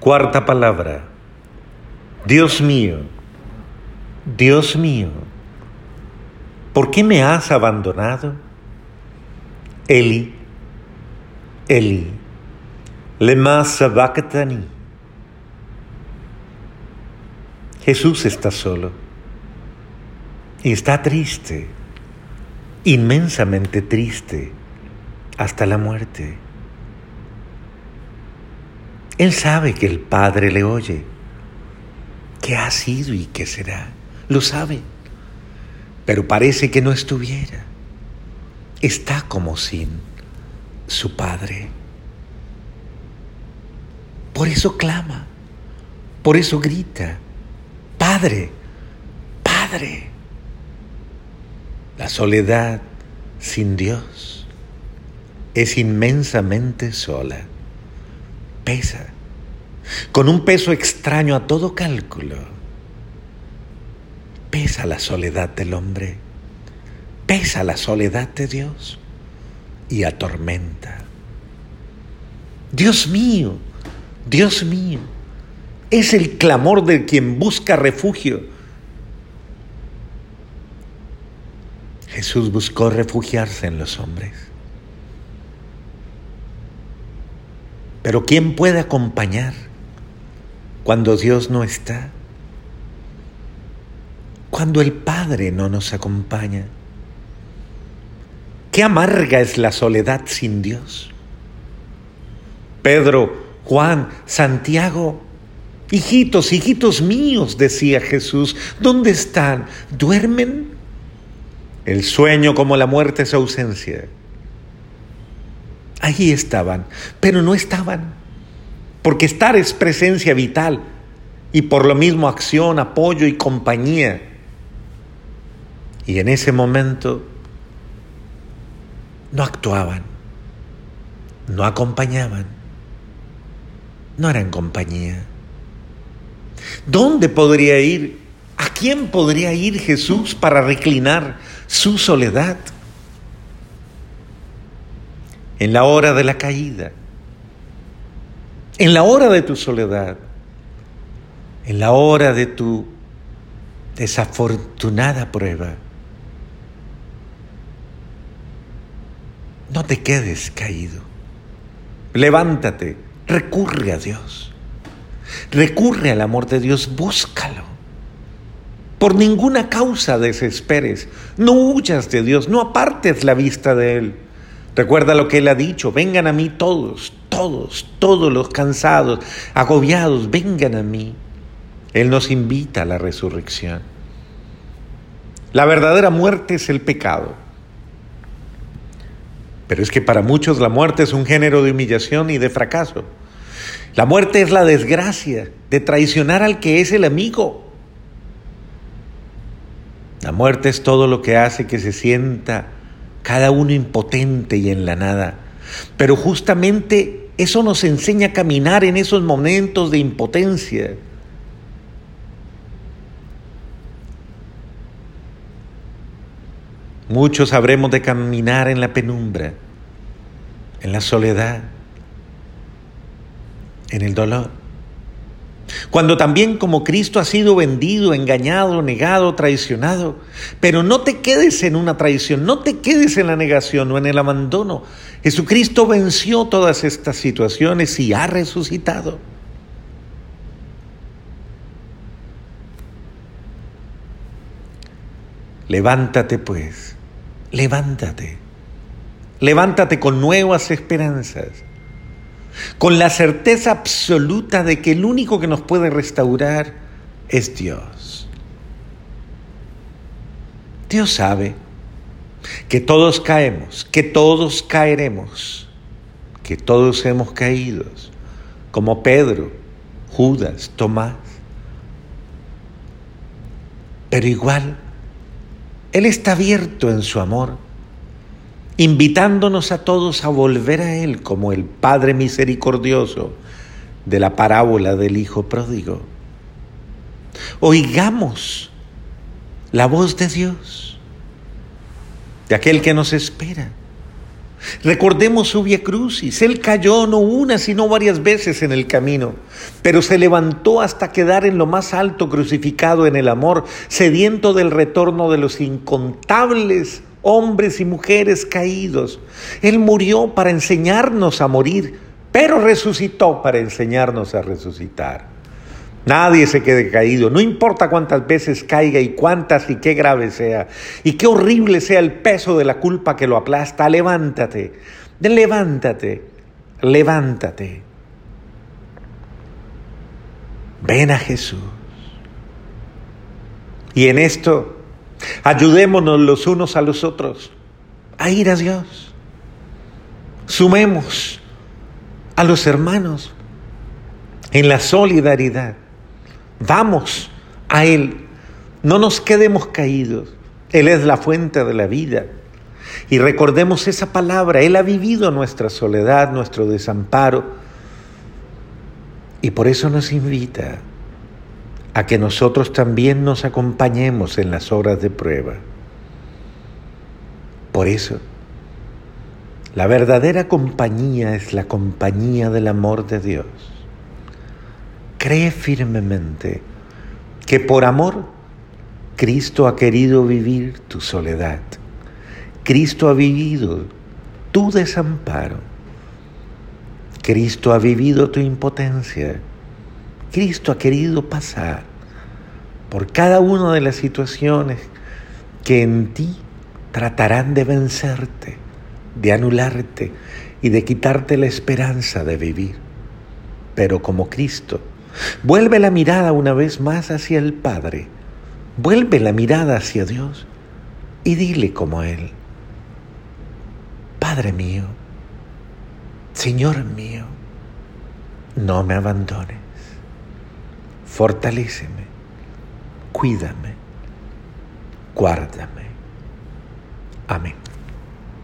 Cuarta palabra. Dios mío, Dios mío, ¿por qué me has abandonado? Eli, Eli, lema sabachthani. Jesús está solo y está triste, inmensamente triste, hasta la muerte. Él sabe que el Padre le oye, que ha sido y que será, lo sabe, pero parece que no estuviera. Está como sin su Padre. Por eso clama, por eso grita, Padre, Padre. La soledad sin Dios es inmensamente sola pesa, con un peso extraño a todo cálculo. Pesa la soledad del hombre, pesa la soledad de Dios y atormenta. Dios mío, Dios mío, es el clamor de quien busca refugio. Jesús buscó refugiarse en los hombres. Pero ¿quién puede acompañar cuando Dios no está? Cuando el Padre no nos acompaña. Qué amarga es la soledad sin Dios. Pedro, Juan, Santiago, hijitos, hijitos míos, decía Jesús, ¿dónde están? ¿Duermen? El sueño como la muerte es ausencia. Allí estaban, pero no estaban, porque estar es presencia vital y por lo mismo acción, apoyo y compañía. Y en ese momento no actuaban, no acompañaban, no eran compañía. ¿Dónde podría ir? ¿A quién podría ir Jesús para reclinar su soledad? En la hora de la caída, en la hora de tu soledad, en la hora de tu desafortunada prueba. No te quedes caído. Levántate, recurre a Dios. Recurre al amor de Dios, búscalo. Por ninguna causa desesperes. No huyas de Dios, no apartes la vista de Él. Recuerda lo que Él ha dicho, vengan a mí todos, todos, todos los cansados, agobiados, vengan a mí. Él nos invita a la resurrección. La verdadera muerte es el pecado. Pero es que para muchos la muerte es un género de humillación y de fracaso. La muerte es la desgracia de traicionar al que es el amigo. La muerte es todo lo que hace que se sienta cada uno impotente y en la nada. Pero justamente eso nos enseña a caminar en esos momentos de impotencia. Muchos habremos de caminar en la penumbra, en la soledad, en el dolor. Cuando también como Cristo ha sido vendido, engañado, negado, traicionado. Pero no te quedes en una traición, no te quedes en la negación o en el abandono. Jesucristo venció todas estas situaciones y ha resucitado. Levántate pues, levántate. Levántate con nuevas esperanzas con la certeza absoluta de que el único que nos puede restaurar es Dios. Dios sabe que todos caemos, que todos caeremos, que todos hemos caído, como Pedro, Judas, Tomás. Pero igual, Él está abierto en su amor invitándonos a todos a volver a Él como el Padre misericordioso de la parábola del Hijo pródigo. Oigamos la voz de Dios, de aquel que nos espera. Recordemos su via crucis. Él cayó no una, sino varias veces en el camino, pero se levantó hasta quedar en lo más alto crucificado en el amor, sediento del retorno de los incontables hombres y mujeres caídos. Él murió para enseñarnos a morir, pero resucitó para enseñarnos a resucitar. Nadie se quede caído, no importa cuántas veces caiga y cuántas y qué grave sea, y qué horrible sea el peso de la culpa que lo aplasta, levántate, levántate, levántate. Ven a Jesús. Y en esto, ayudémonos los unos a los otros a ir a Dios. Sumemos a los hermanos en la solidaridad. Vamos a Él. No nos quedemos caídos. Él es la fuente de la vida. Y recordemos esa palabra. Él ha vivido nuestra soledad, nuestro desamparo. Y por eso nos invita a que nosotros también nos acompañemos en las horas de prueba. Por eso, la verdadera compañía es la compañía del amor de Dios. Cree firmemente que por amor Cristo ha querido vivir tu soledad. Cristo ha vivido tu desamparo. Cristo ha vivido tu impotencia. Cristo ha querido pasar por cada una de las situaciones que en ti tratarán de vencerte, de anularte y de quitarte la esperanza de vivir. Pero como Cristo Vuelve la mirada una vez más hacia el Padre. Vuelve la mirada hacia Dios y dile como Él. Padre mío, Señor mío, no me abandones. Fortaléceme, cuídame, guárdame. Amén.